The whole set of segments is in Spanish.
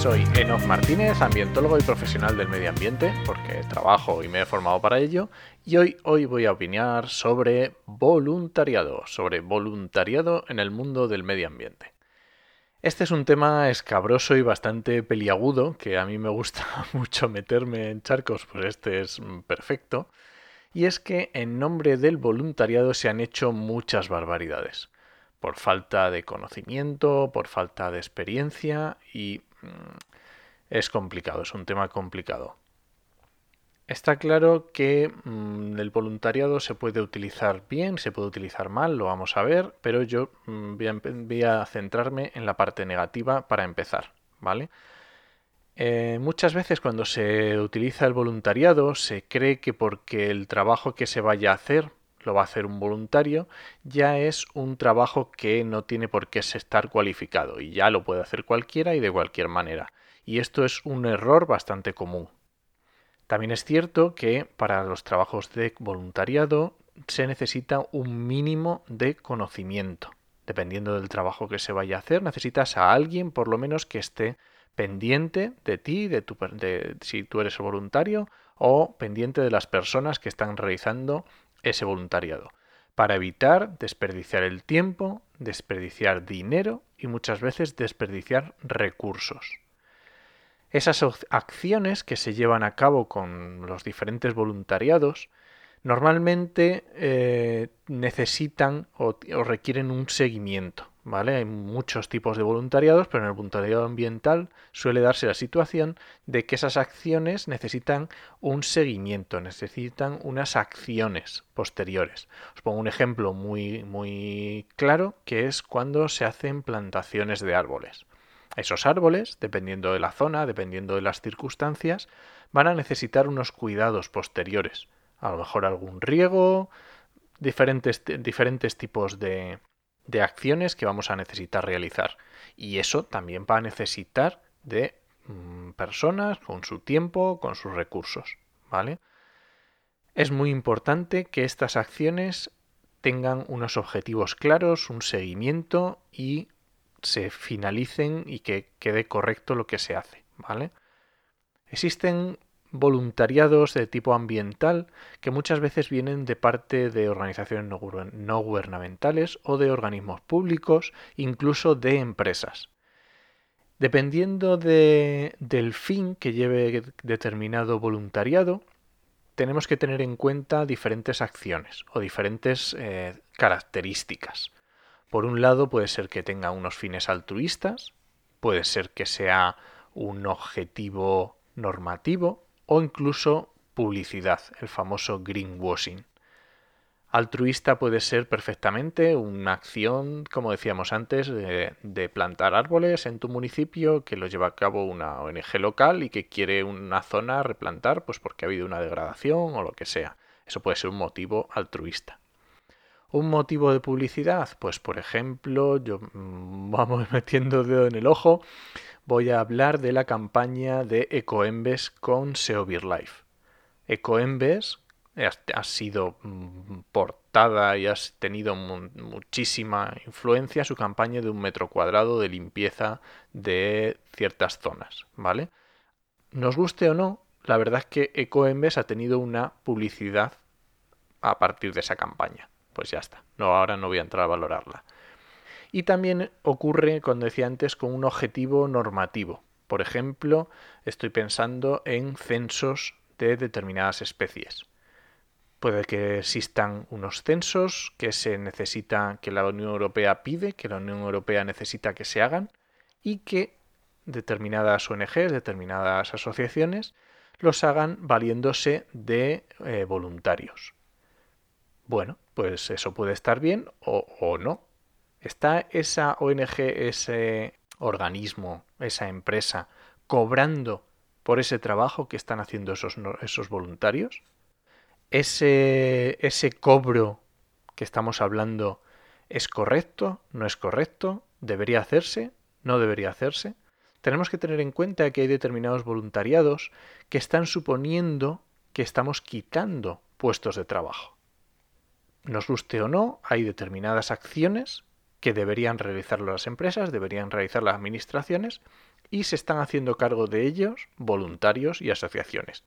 Soy Enoch Martínez, ambientólogo y profesional del medio ambiente, porque trabajo y me he formado para ello, y hoy, hoy voy a opinar sobre voluntariado, sobre voluntariado en el mundo del medio ambiente. Este es un tema escabroso y bastante peliagudo, que a mí me gusta mucho meterme en charcos, pues este es perfecto, y es que en nombre del voluntariado se han hecho muchas barbaridades, por falta de conocimiento, por falta de experiencia y Mm, es complicado, es un tema complicado. Está claro que mm, el voluntariado se puede utilizar bien, se puede utilizar mal, lo vamos a ver, pero yo mm, voy, a, centrarme en la parte negativa para empezar, ¿vale? Eh, muchas veces cuando se utiliza el voluntariado se cree que porque el trabajo que se vaya a hacer lo va a hacer un voluntario, ya es un trabajo que no tiene por qué estar cualificado y ya lo puede hacer cualquiera y de cualquier manera. Y esto es un error bastante común. También es cierto que para los trabajos de voluntariado se necesita un mínimo de conocimiento. Dependiendo del trabajo que se vaya a hacer, necesitas a alguien por lo menos que esté pendiente de ti, de, tu, si tú eres voluntario, o pendiente de las personas que están realizando ese voluntariado, para evitar desperdiciar el tiempo, desperdiciar dinero y muchas veces desperdiciar recursos. Esas acciones que se llevan a cabo con los diferentes voluntariados normalmente eh, necesitan o requieren un seguimiento. ¿vale? Hay muchos tipos de voluntariados, pero en el voluntariado ambiental suele darse la situación de que esas acciones necesitan un seguimiento, necesitan unas acciones posteriores. Os pongo un ejemplo muy, muy claro, que es cuando se hacen plantaciones de árboles. Esos árboles, dependiendo de la zona, dependiendo de las circunstancias, van a necesitar unos cuidados posteriores. A lo mejor algún riego, diferentes, diferentes tipos de, de acciones que vamos a necesitar realizar. Y eso también va a necesitar de mm, personas con su tiempo, con sus recursos. ¿Vale? Es muy importante que estas acciones tengan unos objetivos claros, un seguimiento y se finalicen y que quede correcto lo que se hace, ¿vale? Existen voluntariados de tipo ambiental que muchas veces vienen de parte de organizaciones no gubernamentales o de organismos públicos, incluso de empresas. Dependiendo de, del fin que lleve determinado voluntariado, tenemos que tener en cuenta diferentes acciones o diferentes eh, características. Por un lado puede ser que tenga unos fines altruistas, puede ser que sea un objetivo normativo, o incluso publicidad, el famoso greenwashing. Altruista puede ser perfectamente una acción, como decíamos antes, de, plantar árboles en tu municipio que lo lleva a cabo una ONG local y que quiere una zona replantar, pues porque ha habido una degradación o lo que sea. Eso puede ser un motivo altruista. Un motivo de publicidad, pues por ejemplo, yo mm, vamos metiendo dedo en el ojo, voy a hablar de la campaña de Ecoembes con SEO Life. Ecoembes ha sido mm, portada y ha tenido muchísima influencia su campaña de un metro cuadrado de limpieza de ciertas zonas, ¿vale? Nos guste o no, la verdad es que Ecoembes ha tenido una publicidad a partir de esa campaña. Pues ya está. No, ahora no voy a entrar a valorarla. Y también ocurre, como decía antes, con un objetivo normativo. Por ejemplo, estoy pensando en censos de determinadas especies. Puede que existan unos censos que se necesita, que la Unión Europea pide, que la Unión Europea necesita que se hagan, y que determinadas ONGs, determinadas asociaciones, los hagan valiéndose de eh, voluntarios. Bueno, pues eso puede estar bien o, no. ¿Está esa ONG, ese organismo, esa empresa, cobrando por ese trabajo que están haciendo esos, esos voluntarios? ¿Ese, ¿Ese cobro que estamos hablando es correcto? ¿No es correcto? ¿Debería hacerse? ¿No debería hacerse? Tenemos que tener en cuenta que hay determinados voluntariados que están suponiendo que estamos quitando puestos de trabajo. Nos guste o no, hay determinadas acciones que deberían realizar las empresas, deberían realizar las administraciones y se están haciendo cargo de ellos voluntarios y asociaciones.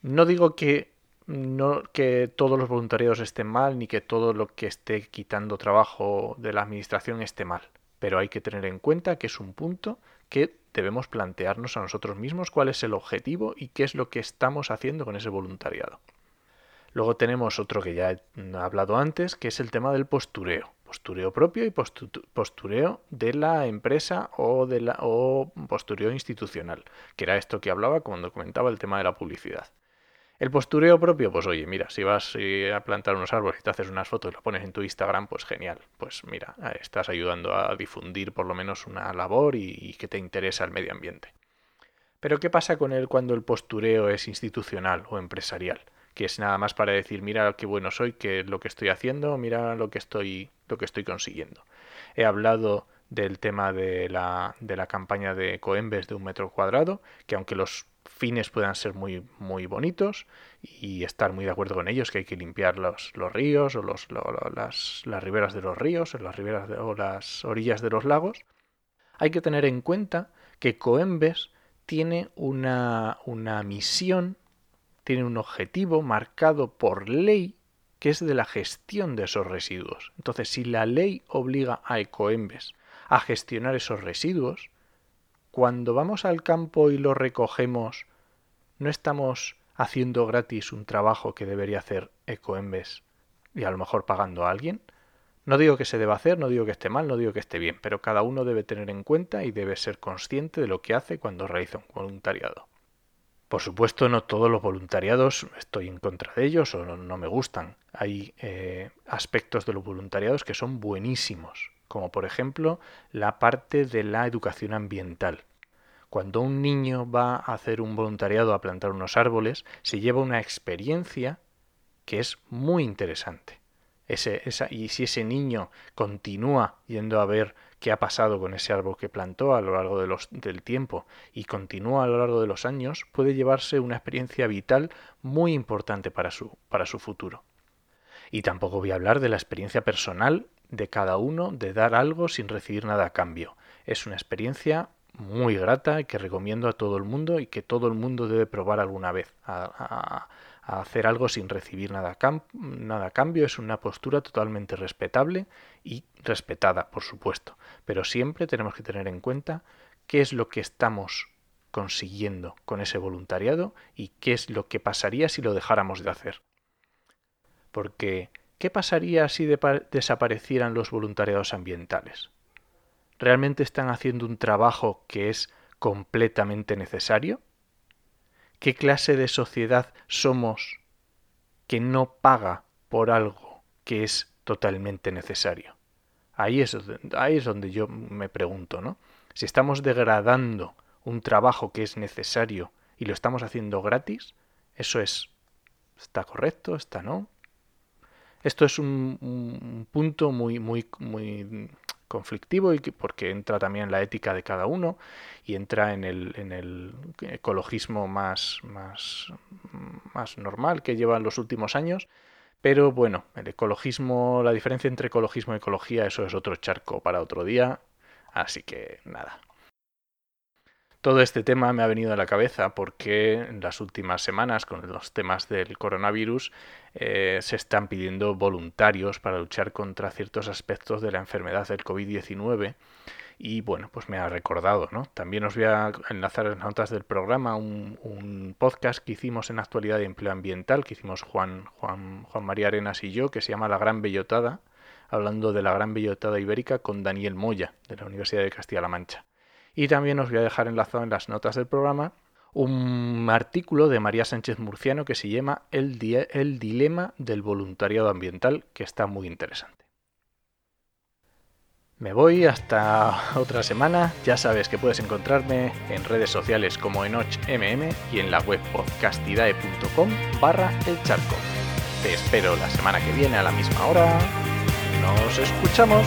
No digo que no que todos los voluntariados estén mal ni que todo lo que esté quitando trabajo de la administración esté mal, pero hay que tener en cuenta que es un punto que debemos plantearnos a nosotros mismos cuál es el objetivo y qué es lo que estamos haciendo con ese voluntariado. Luego tenemos otro que ya he hablado antes, que es el tema del postureo postureo propio y postureo de la empresa o, de la, o postureo institucional, que era esto que hablaba cuando comentaba el tema de la publicidad. El postureo propio, pues oye, mira, si vas a plantar unos árboles y te haces unas fotos y lo pones en tu Instagram, pues genial. Pues mira, estás ayudando a difundir por lo menos una labor y, y que te interesa el medio ambiente. Pero ¿qué pasa con él cuando el postureo es institucional o empresarial? Que es nada más para decir, mira qué bueno soy, que lo que estoy haciendo, mira lo que estoy, lo que estoy consiguiendo. He hablado del tema de la, de la campaña de Coembes de un metro cuadrado, que aunque los fines puedan ser muy, muy bonitos y estar muy de acuerdo con ellos, que hay que limpiar los, los ríos o los, las, las, riberas de los ríos o las, riberas o las orillas de los lagos, hay que tener en cuenta que Coembes tiene una, una misión tiene un objetivo marcado por ley que es de la gestión de esos residuos. Entonces, si la ley obliga a Ecoembes a gestionar esos residuos, cuando vamos al campo y los recogemos, no estamos haciendo gratis un trabajo que debería hacer Ecoembes y a lo mejor pagando a alguien. No digo que se deba hacer, no digo que esté mal, no digo que esté bien, pero cada uno debe tener en cuenta y debe ser consciente de lo que hace cuando realiza un voluntariado. Por supuesto, no todos los voluntariados estoy en contra de ellos o no, me gustan. Hay eh, aspectos de los voluntariados que son buenísimos, como por ejemplo la parte de la educación ambiental. Cuando un niño va a hacer un voluntariado a plantar unos árboles, se lleva una experiencia que es muy interesante. Ese, y si ese niño continúa yendo a ver qué ha pasado con ese árbol que plantó a lo largo del tiempo y continúa a lo largo de los años, puede llevarse una experiencia vital muy importante para su, para su futuro. Y tampoco voy a hablar de la experiencia personal de cada uno de dar algo sin recibir nada a cambio. Es una experiencia muy grata que recomiendo a todo el mundo y que todo el mundo debe probar alguna vez. Hacer algo sin recibir nada, nada a cambio es una postura totalmente respetable y respetada, por supuesto. Pero siempre tenemos que tener en cuenta qué es lo que estamos consiguiendo con ese voluntariado y qué es lo que pasaría si lo dejáramos de hacer. Porque, ¿qué pasaría si desaparecieran los voluntariados ambientales? ¿Realmente están haciendo un trabajo que es completamente necesario? ¿Qué clase de sociedad somos que no paga por algo que es totalmente necesario? Ahí es, ahí es donde yo me pregunto, ¿no? Si estamos degradando un trabajo que es necesario y lo estamos haciendo gratis, eso es, ¿está correcto? ¿Está no? Esto es un, un punto muy, muy, muy conflictivo y porque entra también la ética de cada uno y entra en el, en el ecologismo más, más, más normal que lleva en los últimos años pero bueno, el ecologismo, la diferencia entre ecologismo y ecología, eso es otro charco para otro día. Así que nada. Todo este tema me ha venido a la cabeza porque en las últimas semanas, con los temas del coronavirus, eh, se están pidiendo voluntarios para luchar contra ciertos aspectos de la enfermedad del COVID-19 y bueno, pues me ha recordado, ¿no? También os voy a enlazar en las notas del programa un, podcast que hicimos en actualidad de empleo ambiental, que hicimos Juan, Juan, Juan María Arenas y yo, que se llama La Gran Bellotada, hablando de la Gran Bellotada Ibérica con Daniel Moya, de la Universidad de Castilla-La Mancha. Y también os voy a dejar enlazado en las notas del programa un artículo de María Sánchez Murciano que se llama El, dilema del voluntariado ambiental, que está muy interesante. Me voy hasta otra semana. Ya sabes que puedes encontrarme en redes sociales como enochmm y en la web podcastidae.com barra el charco. Te espero la semana que viene a la misma hora. Nos escuchamos.